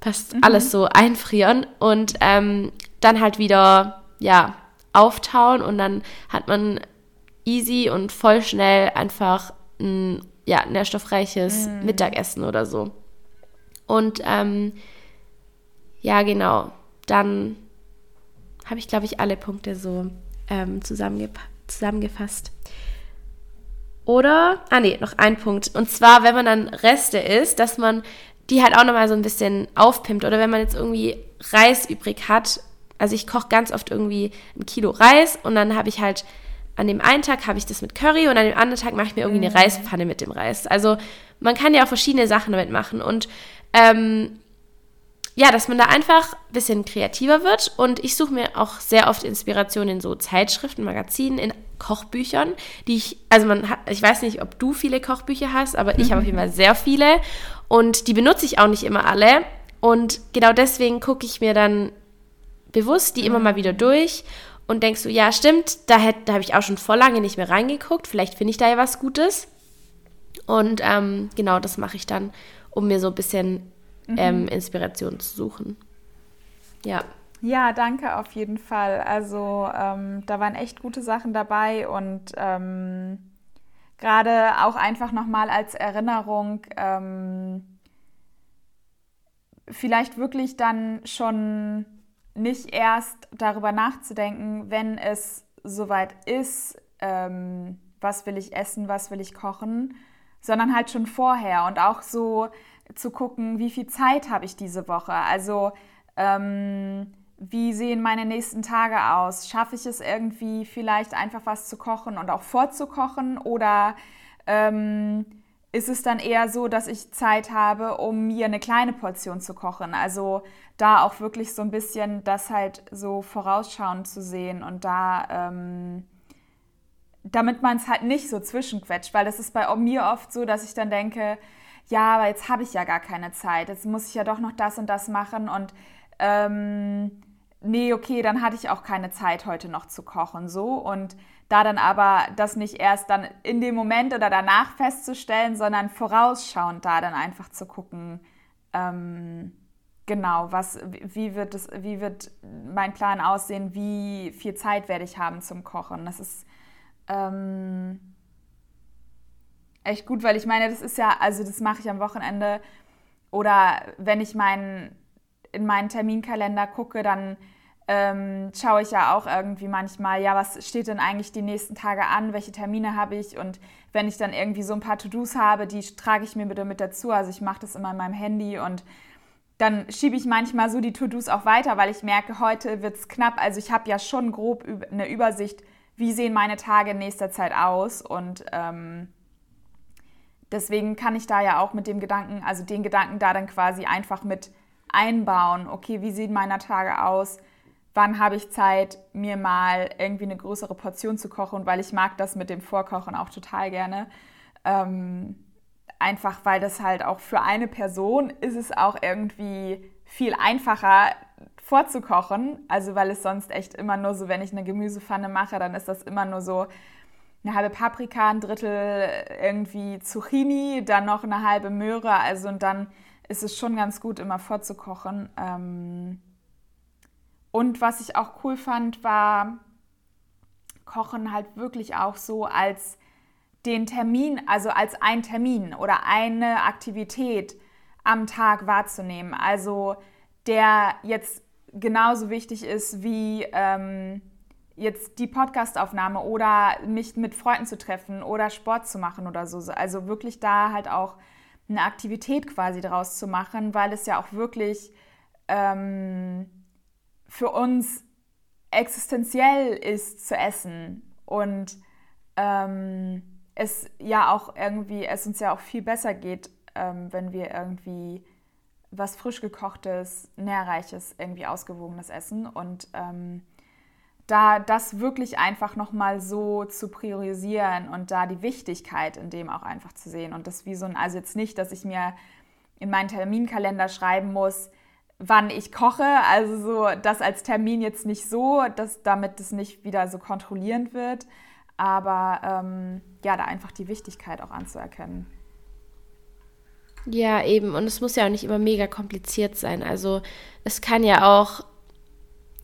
fast mhm. alles so einfrieren und ähm, dann halt wieder, ja, auftauen und dann hat man easy und voll schnell einfach ein ja, nährstoffreiches mm. Mittagessen oder so. Und ähm, ja, genau, dann habe ich, glaube ich, alle Punkte so ähm, zusammengefasst. Oder, ah nee, noch ein Punkt. Und zwar, wenn man dann Reste isst, dass man die halt auch nochmal so ein bisschen aufpimpt. Oder wenn man jetzt irgendwie Reis übrig hat. Also ich koche ganz oft irgendwie ein Kilo Reis und dann habe ich halt an dem einen Tag habe ich das mit Curry und an dem anderen Tag mache ich mir irgendwie eine mhm. Reispfanne mit dem Reis. Also man kann ja auch verschiedene Sachen damit machen und ähm, ja, dass man da einfach ein bisschen kreativer wird und ich suche mir auch sehr oft Inspiration in so Zeitschriften, Magazinen, in Kochbüchern, die ich, also man hat, ich weiß nicht, ob du viele Kochbücher hast, aber ich habe auf jeden Fall sehr viele und die benutze ich auch nicht immer alle und genau deswegen gucke ich mir dann bewusst die immer mal wieder durch und denkst du, ja, stimmt, da, da habe ich auch schon vor lange nicht mehr reingeguckt, vielleicht finde ich da ja was Gutes. Und ähm, genau das mache ich dann, um mir so ein bisschen mhm. ähm, Inspiration zu suchen. Ja. Ja, danke auf jeden Fall. Also ähm, da waren echt gute Sachen dabei und ähm, gerade auch einfach nochmal als Erinnerung, ähm, vielleicht wirklich dann schon nicht erst darüber nachzudenken, wenn es soweit ist, ähm, was will ich essen, was will ich kochen, sondern halt schon vorher und auch so zu gucken, wie viel Zeit habe ich diese Woche. Also ähm, wie sehen meine nächsten Tage aus? Schaffe ich es irgendwie vielleicht einfach was zu kochen und auch vorzukochen oder ähm, ist es dann eher so, dass ich Zeit habe, um mir eine kleine Portion zu kochen? Also da auch wirklich so ein bisschen das halt so vorausschauend zu sehen und da, ähm, damit man es halt nicht so zwischenquetscht, weil das ist bei mir oft so, dass ich dann denke, ja, aber jetzt habe ich ja gar keine Zeit, jetzt muss ich ja doch noch das und das machen und ähm, nee, okay, dann hatte ich auch keine Zeit heute noch zu kochen, so. Und da dann aber das nicht erst dann in dem Moment oder danach festzustellen, sondern vorausschauend da dann einfach zu gucken, ähm, Genau, was, wie wird, es, wie wird mein Plan aussehen? Wie viel Zeit werde ich haben zum Kochen? Das ist ähm, echt gut, weil ich meine, das ist ja, also das mache ich am Wochenende oder wenn ich mein, in meinen Terminkalender gucke, dann ähm, schaue ich ja auch irgendwie manchmal, ja, was steht denn eigentlich die nächsten Tage an, welche Termine habe ich und wenn ich dann irgendwie so ein paar To-Dos habe, die trage ich mir bitte mit dazu. Also ich mache das immer in meinem Handy und dann schiebe ich manchmal so die To-Dos auch weiter, weil ich merke, heute wird es knapp. Also ich habe ja schon grob eine Übersicht, wie sehen meine Tage in nächster Zeit aus. Und ähm, deswegen kann ich da ja auch mit dem Gedanken, also den Gedanken da dann quasi einfach mit einbauen. Okay, wie sehen meine Tage aus? Wann habe ich Zeit, mir mal irgendwie eine größere Portion zu kochen? Weil ich mag das mit dem Vorkochen auch total gerne. Ähm, einfach weil das halt auch für eine Person ist es auch irgendwie viel einfacher vorzukochen. Also weil es sonst echt immer nur so, wenn ich eine Gemüsepfanne mache, dann ist das immer nur so eine halbe Paprika, ein Drittel irgendwie Zucchini, dann noch eine halbe Möhre. Also und dann ist es schon ganz gut, immer vorzukochen. Ähm und was ich auch cool fand, war Kochen halt wirklich auch so als den Termin, also als ein Termin oder eine Aktivität am Tag wahrzunehmen. Also der jetzt genauso wichtig ist wie ähm, jetzt die Podcastaufnahme oder mich mit Freunden zu treffen oder Sport zu machen oder so. Also wirklich da halt auch eine Aktivität quasi draus zu machen, weil es ja auch wirklich ähm, für uns existenziell ist zu essen und ähm, es ja auch irgendwie, es uns ja auch viel besser geht, ähm, wenn wir irgendwie was frisch gekochtes, nährreiches, irgendwie ausgewogenes essen und ähm, da das wirklich einfach nochmal so zu priorisieren und da die Wichtigkeit in dem auch einfach zu sehen und das wie so ein, also jetzt nicht, dass ich mir in meinen Terminkalender schreiben muss, wann ich koche, also so das als Termin jetzt nicht so, dass damit das nicht wieder so kontrollierend wird, aber ähm, ja, da einfach die Wichtigkeit auch anzuerkennen. Ja, eben. Und es muss ja auch nicht immer mega kompliziert sein. Also es kann ja auch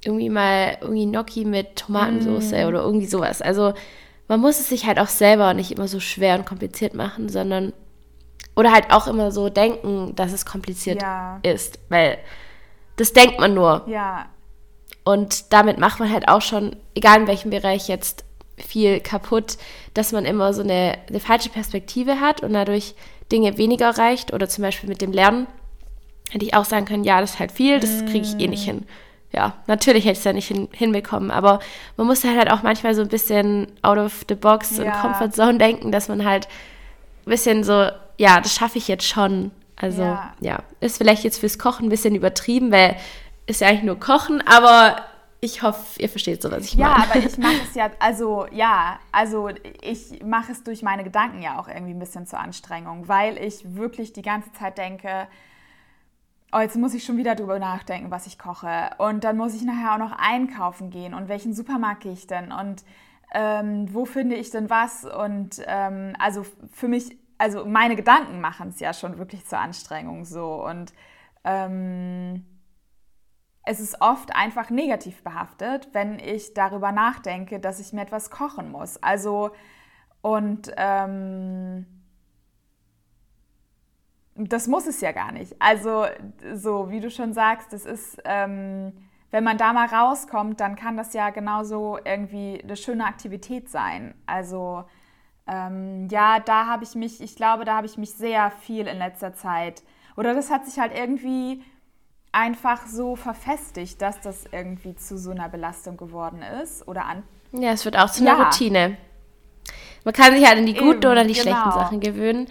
irgendwie mal irgendwie Gnocchi mit Tomatensauce mm. oder irgendwie sowas. Also man muss es sich halt auch selber nicht immer so schwer und kompliziert machen, sondern oder halt auch immer so denken, dass es kompliziert ja. ist, weil das denkt man nur. Ja. Und damit macht man halt auch schon, egal in welchem Bereich jetzt, viel kaputt, dass man immer so eine, eine falsche Perspektive hat und dadurch Dinge weniger erreicht. Oder zum Beispiel mit dem Lernen hätte ich auch sagen können, ja, das ist halt viel, das kriege ich eh nicht hin. Ja, natürlich hätte ich es ja nicht hin, hinbekommen, aber man muss halt auch manchmal so ein bisschen out of the box ja. und Comfort Zone denken, dass man halt ein bisschen so, ja, das schaffe ich jetzt schon. Also ja. ja, ist vielleicht jetzt fürs Kochen ein bisschen übertrieben, weil ist ja eigentlich nur Kochen, aber ich hoffe, ihr versteht so, was ich meine. Ja, aber ich mache es ja, also ja, also ich mache es durch meine Gedanken ja auch irgendwie ein bisschen zur Anstrengung, weil ich wirklich die ganze Zeit denke, oh, jetzt muss ich schon wieder drüber nachdenken, was ich koche. Und dann muss ich nachher auch noch einkaufen gehen und welchen Supermarkt gehe ich denn und ähm, wo finde ich denn was? Und ähm, also für mich, also meine Gedanken machen es ja schon wirklich zur Anstrengung so und ähm, es ist oft einfach negativ behaftet, wenn ich darüber nachdenke, dass ich mir etwas kochen muss. Also, und ähm, das muss es ja gar nicht. Also, so wie du schon sagst, das ist, ähm, wenn man da mal rauskommt, dann kann das ja genauso irgendwie eine schöne Aktivität sein. Also, ähm, ja, da habe ich mich, ich glaube, da habe ich mich sehr viel in letzter Zeit, oder das hat sich halt irgendwie einfach so verfestigt, dass das irgendwie zu so einer Belastung geworden ist oder an. Ja, es wird auch zu einer ja. Routine. Man kann sich halt an die guten Eben, oder die genau. schlechten Sachen gewöhnen.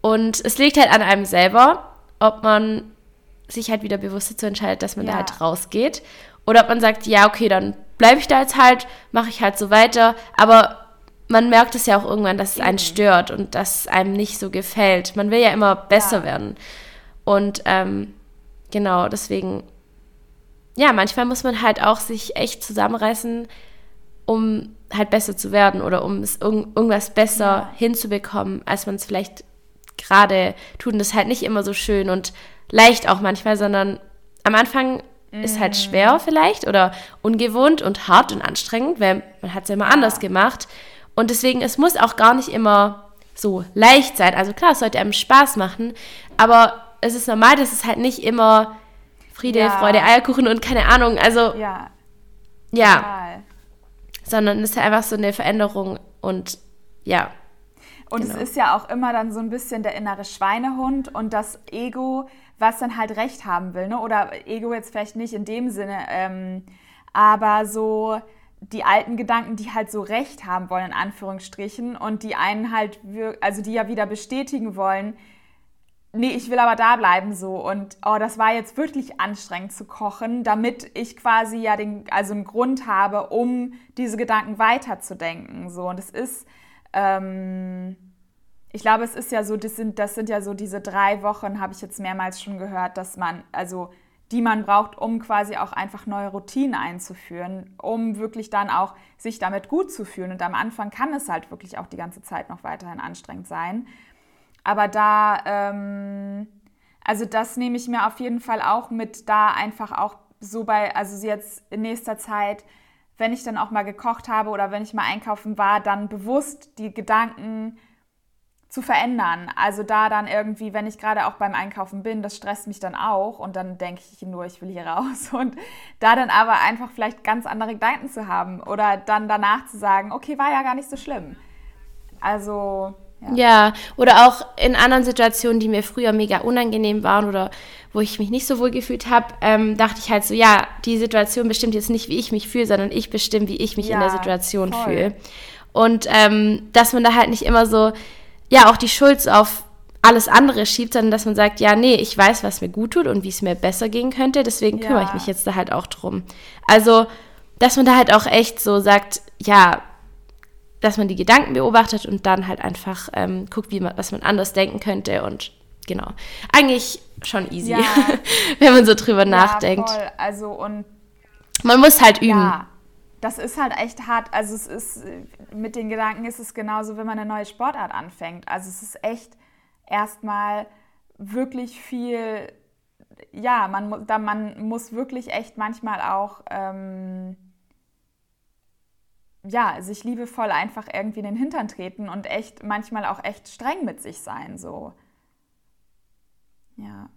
Und es liegt halt an einem selber, ob man sich halt wieder bewusst dazu entscheidet, dass man ja. da halt rausgeht. Oder ob man sagt, ja, okay, dann bleibe ich da jetzt halt, mache ich halt so weiter. Aber man merkt es ja auch irgendwann, dass es einen stört und dass es einem nicht so gefällt. Man will ja immer besser ja. werden. Und ähm, genau, deswegen, ja, manchmal muss man halt auch sich echt zusammenreißen, um halt besser zu werden oder um es irg irgendwas besser ja. hinzubekommen, als man es vielleicht gerade tut. Und das ist halt nicht immer so schön und leicht auch manchmal, sondern am Anfang mm. ist halt mm. schwer vielleicht oder ungewohnt und hart und anstrengend, weil man hat es ja immer ja. anders gemacht. Und deswegen, es muss auch gar nicht immer so leicht sein. Also klar, es sollte einem Spaß machen, aber es ist normal, dass es halt nicht immer Friede, ja. Freude, Eierkuchen und keine Ahnung, also ja, ja. Total. sondern es ist halt einfach so eine Veränderung und ja. Und genau. es ist ja auch immer dann so ein bisschen der innere Schweinehund und das Ego, was dann halt Recht haben will, ne? Oder Ego jetzt vielleicht nicht in dem Sinne, ähm, aber so die alten Gedanken, die halt so recht haben wollen, in Anführungsstrichen, und die einen halt, also die ja wieder bestätigen wollen, nee, ich will aber da bleiben so. Und oh, das war jetzt wirklich anstrengend zu kochen, damit ich quasi ja den, also einen Grund habe, um diese Gedanken weiterzudenken. So. Und es ist, ähm, ich glaube, es ist ja so, das sind, das sind ja so diese drei Wochen, habe ich jetzt mehrmals schon gehört, dass man, also die man braucht, um quasi auch einfach neue Routinen einzuführen, um wirklich dann auch sich damit gut zu fühlen. Und am Anfang kann es halt wirklich auch die ganze Zeit noch weiterhin anstrengend sein. Aber da, ähm, also das nehme ich mir auf jeden Fall auch mit, da einfach auch so bei, also jetzt in nächster Zeit, wenn ich dann auch mal gekocht habe oder wenn ich mal einkaufen war, dann bewusst die Gedanken zu verändern. Also da dann irgendwie, wenn ich gerade auch beim Einkaufen bin, das stresst mich dann auch und dann denke ich nur, ich will hier raus und da dann aber einfach vielleicht ganz andere Gedanken zu haben oder dann danach zu sagen, okay, war ja gar nicht so schlimm. Also ja. ja, oder auch in anderen Situationen, die mir früher mega unangenehm waren oder wo ich mich nicht so wohl gefühlt habe, ähm, dachte ich halt so, ja, die Situation bestimmt jetzt nicht, wie ich mich fühle, sondern ich bestimme, wie ich mich ja, in der Situation fühle. Und ähm, dass man da halt nicht immer so, ja, auch die Schuld auf alles andere schiebt, sondern dass man sagt, ja, nee, ich weiß, was mir gut tut und wie es mir besser gehen könnte, deswegen ja. kümmere ich mich jetzt da halt auch drum. Also, dass man da halt auch echt so sagt, ja, dass man die Gedanken beobachtet und dann halt einfach ähm, guckt, wie man, was man anders denken könnte und genau. Eigentlich schon easy, ja. wenn man so drüber ja, nachdenkt. Voll. Also und man muss halt üben. Ja, das ist halt echt hart. Also es ist mit den Gedanken ist es genauso, wenn man eine neue Sportart anfängt. Also es ist echt erstmal wirklich viel. Ja, man, da, man muss wirklich echt manchmal auch ähm, ja, sich liebevoll einfach irgendwie in den Hintern treten und echt manchmal auch echt streng mit sich sein, so. Ja.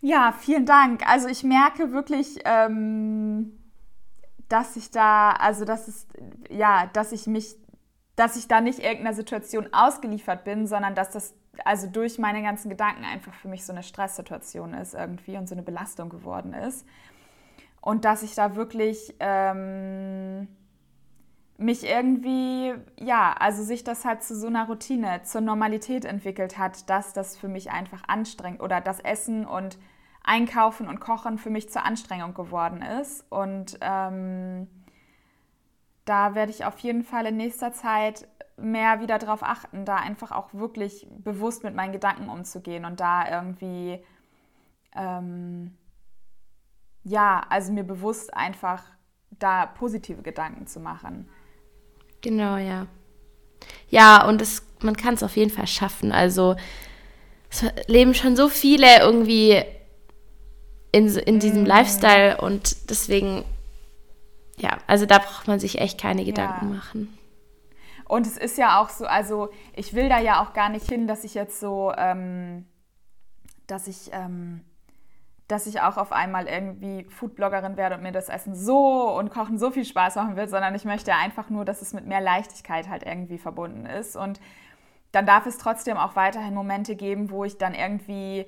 Ja, vielen Dank. Also ich merke wirklich, ähm, dass ich da, also dass es, ja, dass ich mich, dass ich da nicht irgendeiner Situation ausgeliefert bin, sondern dass das also durch meine ganzen Gedanken einfach für mich so eine Stresssituation ist irgendwie und so eine Belastung geworden ist. Und dass ich da wirklich ähm, mich irgendwie, ja, also sich das halt zu so einer Routine, zur Normalität entwickelt hat, dass das für mich einfach anstrengend oder das Essen und Einkaufen und Kochen für mich zur Anstrengung geworden ist. Und ähm, da werde ich auf jeden Fall in nächster Zeit mehr wieder darauf achten, da einfach auch wirklich bewusst mit meinen Gedanken umzugehen und da irgendwie ähm, ja, also mir bewusst einfach da positive Gedanken zu machen. Genau, ja. Ja, und es, man kann es auf jeden Fall schaffen. Also es leben schon so viele irgendwie in, in diesem mm. Lifestyle und deswegen, ja, also da braucht man sich echt keine Gedanken ja. machen. Und es ist ja auch so, also ich will da ja auch gar nicht hin, dass ich jetzt so, ähm, dass ich ähm, dass ich auch auf einmal irgendwie Foodbloggerin werde und mir das Essen so und Kochen so viel Spaß machen will, sondern ich möchte einfach nur, dass es mit mehr Leichtigkeit halt irgendwie verbunden ist. Und dann darf es trotzdem auch weiterhin Momente geben, wo ich dann irgendwie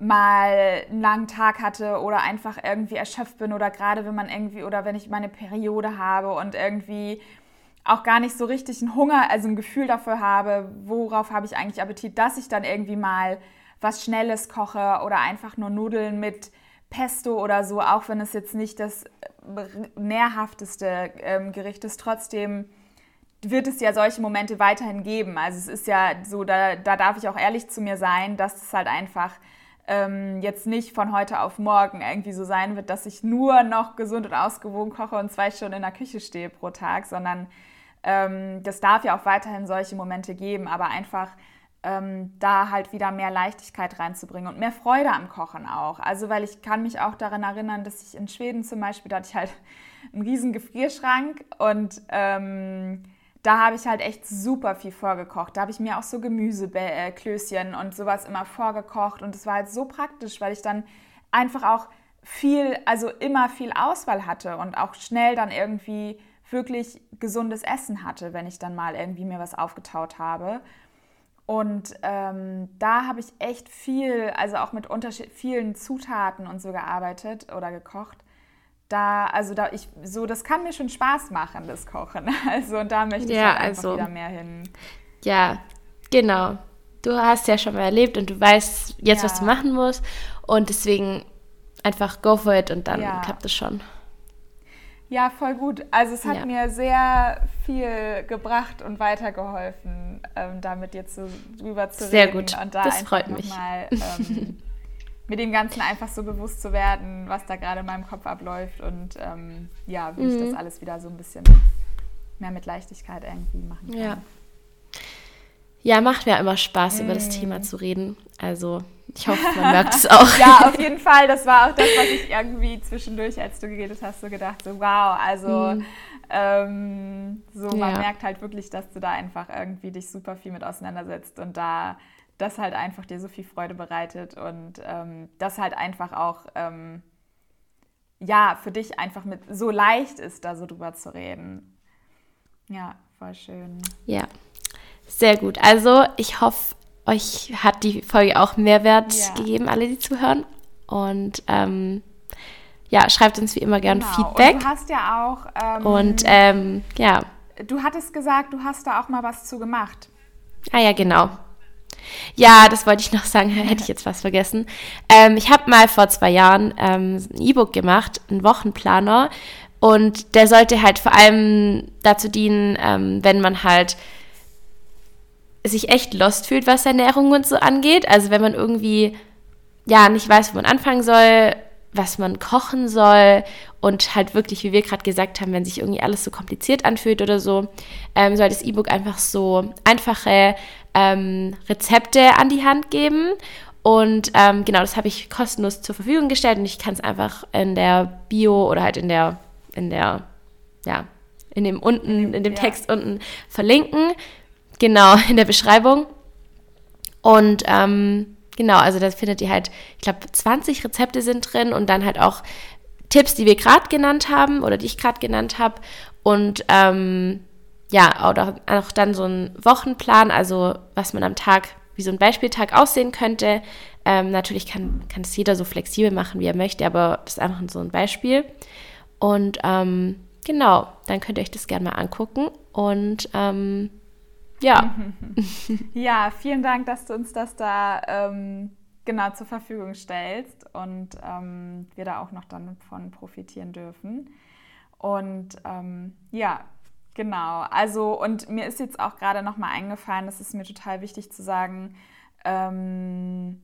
mal einen langen Tag hatte oder einfach irgendwie erschöpft bin oder gerade wenn man irgendwie oder wenn ich meine Periode habe und irgendwie auch gar nicht so richtig einen Hunger, also ein Gefühl dafür habe, worauf habe ich eigentlich Appetit, dass ich dann irgendwie mal was Schnelles koche oder einfach nur Nudeln mit Pesto oder so, auch wenn es jetzt nicht das nährhafteste ähm, Gericht ist, trotzdem wird es ja solche Momente weiterhin geben. Also es ist ja so, da, da darf ich auch ehrlich zu mir sein, dass es halt einfach ähm, jetzt nicht von heute auf morgen irgendwie so sein wird, dass ich nur noch gesund und ausgewogen koche und zwei Stunden in der Küche stehe pro Tag, sondern ähm, das darf ja auch weiterhin solche Momente geben, aber einfach ähm, da halt wieder mehr Leichtigkeit reinzubringen und mehr Freude am Kochen auch. Also weil ich kann mich auch daran erinnern, dass ich in Schweden zum Beispiel, da hatte ich halt einen riesen Gefrierschrank und ähm, da habe ich halt echt super viel vorgekocht. Da habe ich mir auch so Gemüseklößchen und sowas immer vorgekocht und es war halt so praktisch, weil ich dann einfach auch viel, also immer viel Auswahl hatte und auch schnell dann irgendwie wirklich gesundes Essen hatte, wenn ich dann mal irgendwie mir was aufgetaut habe. Und ähm, da habe ich echt viel, also auch mit vielen Zutaten und so gearbeitet oder gekocht, da, also da, ich, so, das kann mir schon Spaß machen, das Kochen. Also, und da möchte ich Ja, halt einfach also- wieder mehr hin. Ja, genau. Du hast ja schon mal erlebt und du weißt jetzt, was Ja. du machen musst. Und deswegen einfach go for it und dann Ja. klappt es schon. Ja, voll gut. Also es hat Ja. mir sehr viel gebracht und weitergeholfen, ähm, damit jetzt so drüber zu Sehr reden gut. und da Das freut mich. nochmal ähm, mit dem Ganzen einfach so bewusst zu werden, was da gerade in meinem Kopf abläuft und ähm, ja, wie ich Mhm. das alles wieder so ein bisschen mehr mit Leichtigkeit irgendwie machen kann. Ja. Ja, macht mir immer Spaß, über das Mm. Thema zu reden. Also, ich hoffe, man merkt es auch. Ja, auf jeden Fall. Das war auch das, was ich irgendwie zwischendurch, als du geredet hast, so gedacht, so wow, also Mhm. ähm, so man Ja. merkt halt wirklich, dass du da einfach irgendwie dich super viel mit auseinandersetzt und da das halt einfach dir so viel Freude bereitet und ähm, das halt einfach auch ähm, ja für dich einfach mit so leicht ist, da so drüber zu reden. Ja, voll schön. Ja, sehr gut. Also, ich hoffe, euch hat die Folge auch Mehrwert Ja. gegeben, alle, die zuhören. Und ähm, ja, schreibt uns wie immer gern Genau. Feedback. Und du hast ja auch ähm, Und ähm, ja, du hattest gesagt, du hast da auch mal was zu gemacht. ah ja, genau. Ja, das wollte ich noch sagen, hätte ich jetzt was vergessen. Ähm, ich habe mal vor zwei Jahren ähm, ein E-Book gemacht, einen Wochenplaner. Und der sollte halt vor allem dazu dienen, ähm, wenn man halt sich echt lost fühlt, was Ernährung und so angeht. Also wenn man irgendwie ja nicht weiß, wo man anfangen soll, was man kochen soll und halt wirklich, wie wir gerade gesagt haben, wenn sich irgendwie alles so kompliziert anfühlt oder so, ähm, soll das E-Book einfach so einfache ähm, Rezepte an die Hand geben. Und ähm, genau, das habe ich kostenlos zur Verfügung gestellt und ich kann es einfach in der Bio oder halt in der, in der, ja, in dem unten, in dem ja. Text unten verlinken. Genau, in der Beschreibung. Und ähm, genau, also da findet ihr halt, ich glaube, 20 Rezepte sind drin und dann halt auch Tipps, die wir gerade genannt haben oder die ich gerade genannt habe. Und ähm, ja, oder auch dann so ein Wochenplan, also was man am Tag, wie so ein Beispieltag aussehen könnte. Ähm, natürlich kann, kann es jeder so flexibel machen, wie er möchte, aber das ist einfach so ein Beispiel. Und ähm, genau, dann könnt ihr euch das gerne mal angucken. Und ähm, ja, Ja, vielen Dank, dass du uns das da ähm, genau zur Verfügung stellst und ähm, wir da auch noch dann von profitieren dürfen. Und ähm, ja, genau. Also, und mir ist jetzt auch gerade nochmal eingefallen, das ist mir total wichtig zu sagen, ähm,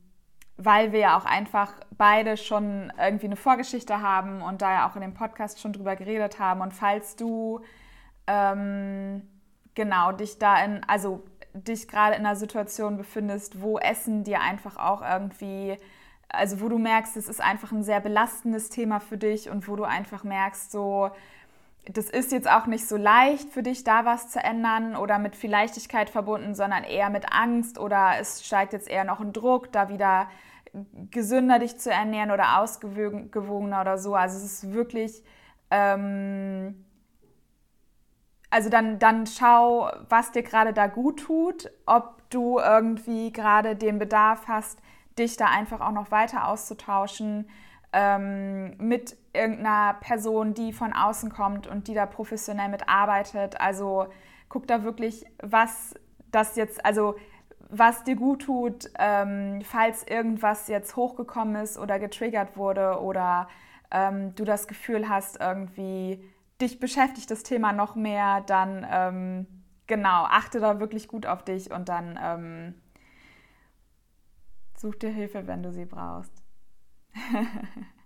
weil wir ja auch einfach beide schon irgendwie eine Vorgeschichte haben und da ja auch in dem Podcast schon drüber geredet haben. Und falls du ähm, genau dich da in, also dich gerade in einer Situation befindest, wo Essen dir einfach auch irgendwie, also wo du merkst, es ist einfach ein sehr belastendes Thema für dich und wo du einfach merkst, so, das ist jetzt auch nicht so leicht für dich, da was zu ändern oder mit viel Leichtigkeit verbunden, sondern eher mit Angst oder es steigt jetzt eher noch ein Druck, da wieder gesünder dich zu ernähren oder ausgewogener oder so. Also es ist wirklich, ähm, also dann, dann schau, was dir gerade da gut tut, ob du irgendwie gerade den Bedarf hast, dich da einfach auch noch weiter auszutauschen ähm, mit irgendeiner Person, die von außen kommt und die da professionell mitarbeitet. Also guck da wirklich, was das jetzt, also was dir gut tut, ähm, falls irgendwas jetzt hochgekommen ist oder getriggert wurde oder ähm, du das Gefühl hast, irgendwie dich beschäftigt das Thema noch mehr, dann ähm, genau, achte da wirklich gut auf dich und dann ähm, such dir Hilfe, wenn du sie brauchst.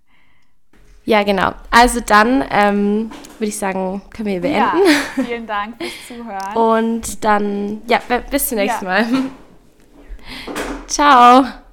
ja, genau. Also dann ähm, würde ich sagen, können wir beenden. Ja, vielen Dank fürs Zuhören. Und dann, ja, bis zum nächsten Ja. Mal. Ciao.